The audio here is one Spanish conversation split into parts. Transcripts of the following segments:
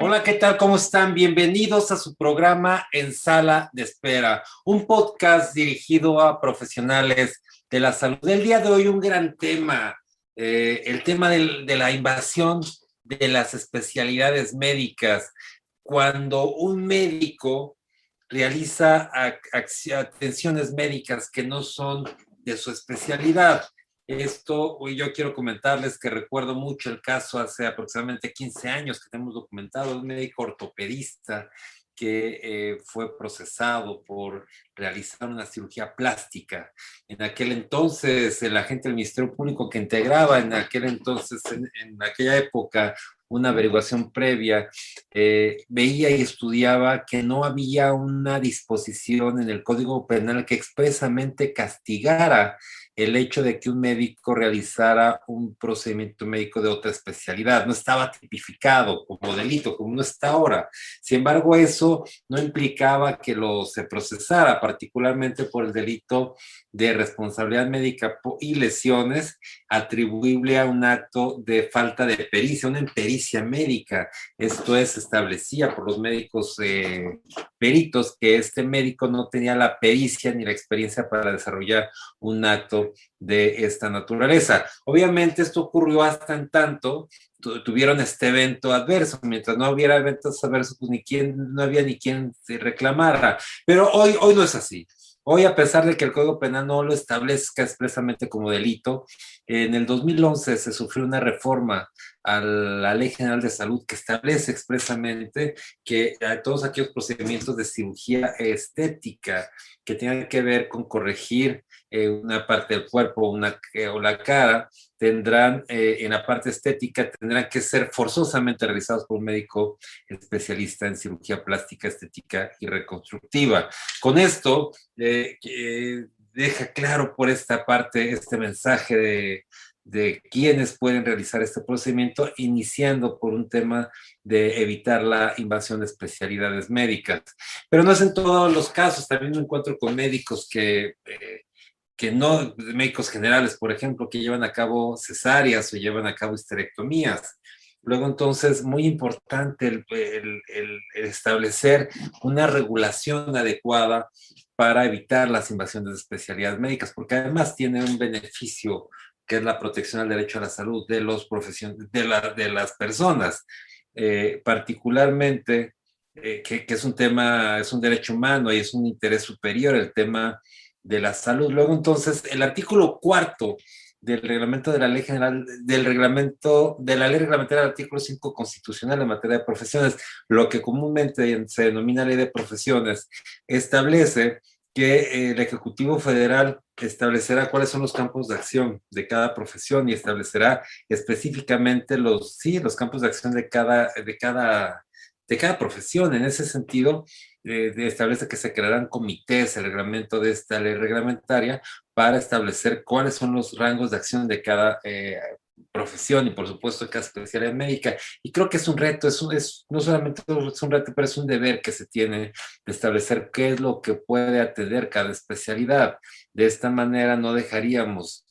Hola, ¿qué tal? ¿Cómo están? Bienvenidos a su programa En Sala de Espera, un podcast dirigido a profesionales de la salud. El día de hoy un gran tema, eh, el tema de la invasión de las especialidades médicas. Cuando un médico realiza atenciones médicas que no son de su especialidad. Esto, hoy yo quiero comentarles que recuerdo mucho el caso hace aproximadamente 15 años que tenemos documentado un médico ortopedista que eh, fue procesado por realizar una cirugía plástica. En aquel entonces, el agente del Ministerio Público que integraba en aquel entonces, en, aquella época, una averiguación previa, eh, veía y estudiaba que no había una disposición en el Código Penal que expresamente castigara el hecho de que un médico realizara un procedimiento médico de otra especialidad. No estaba tipificado como delito, como no está ahora. Sin embargo, eso no implicaba que lo se procesara, particularmente por el delito de responsabilidad médica y lesiones atribuible a un acto de falta de pericia, una impericia médica. Esto es, establecía por los médicos eh, peritos que este médico no tenía la pericia ni la experiencia para desarrollar un acto de esta naturaleza. Obviamente esto ocurrió hasta en tanto tuvieron este evento adverso. Mientras no hubiera eventos adversos, pues ni quien, no había ni quien reclamara. Pero hoy, hoy no es así. Hoy, a pesar de que el Código Penal no lo establezca expresamente como delito, en el 2011 se sufrió una reforma a la Ley General de Salud que establece expresamente que todos aquellos procedimientos de cirugía estética que tengan que ver con corregir eh, una parte del cuerpo una, o la cara, tendrán, eh, en la parte estética, tendrán que ser forzosamente realizados por un médico especialista en cirugía plástica, estética y reconstructiva. Con esto, eh, deja claro por esta parte este mensaje de, de quiénes pueden realizar este procedimiento, iniciando por un tema de evitar la invasión de especialidades médicas. Pero no es en todos los casos, también me encuentro con médicos que que no médicos generales, por ejemplo, que llevan a cabo cesáreas o llevan a cabo histerectomías. Luego, entonces, muy importante el, establecer una regulación adecuada para evitar las invasiones de especialidades médicas, porque además tiene un beneficio que es la protección al derecho a la salud de, los profesiones, de, de las personas, eh, particularmente eh, que, que, es un tema, es un derecho humano y es un interés superior el tema de la salud. Luego, entonces, el artículo cuarto del reglamento de la ley general, del reglamento, de la ley reglamentaria del artículo 5 constitucional en materia de profesiones, lo que comúnmente se denomina ley de profesiones, establece que el Ejecutivo Federal establecerá cuáles son los campos de acción de cada profesión y establecerá específicamente los, sí, los campos de acción de cada, de cada, de cada profesión. En ese sentido, establece que se crearán comités, el reglamento de esta ley reglamentaria, para establecer cuáles son los rangos de acción de cada eh, profesión y por supuesto cada especialidad médica. Y creo que es un reto, es, es no solamente es un reto, pero es un deber que se tiene de establecer qué es lo que puede atender cada especialidad. De esta manera no dejaríamos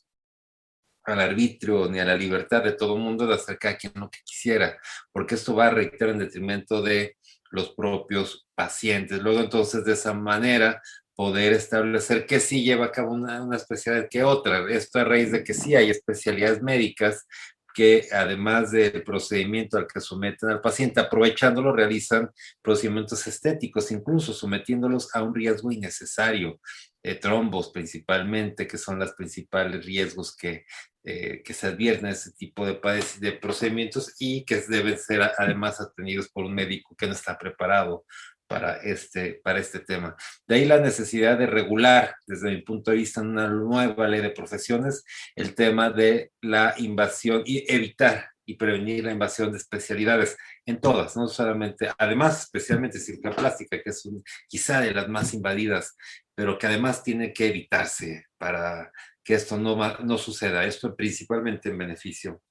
al arbitrio ni a la libertad de todo mundo de hacer cada quien lo que quisiera, porque esto va a reiterar en detrimento de los propios pacientes. Luego entonces de esa manera poder establecer que sí lleva a cabo una, especialidad que otra. Esto a raíz de que sí hay especialidades médicas que además del procedimiento al que someten al paciente, aprovechándolo, realizan procedimientos estéticos, incluso sometiéndolos a un riesgo innecesario, de trombos principalmente, que son los principales riesgos que eh, que se advierten ese tipo de, de procedimientos y que deben ser además atendidos por un médico que no está preparado para este, para este tema. De ahí la necesidad de regular, desde mi punto de vista, en una nueva ley de profesiones, el tema de la invasión y evitar y prevenir la invasión de especialidades en todas, no solamente, además, especialmente cirugía plástica, que es quizá de las más invadidas, pero que además tiene que evitarse para que esto no, no suceda, esto principalmente en beneficio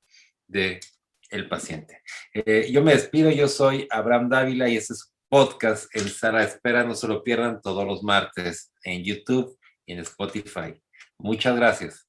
de el paciente. Eh, yo me despido, yo soy Abraham Dávila y este es podcast en Sala Espera, no se lo pierdan todos los martes en YouTube y en Spotify. Muchas gracias.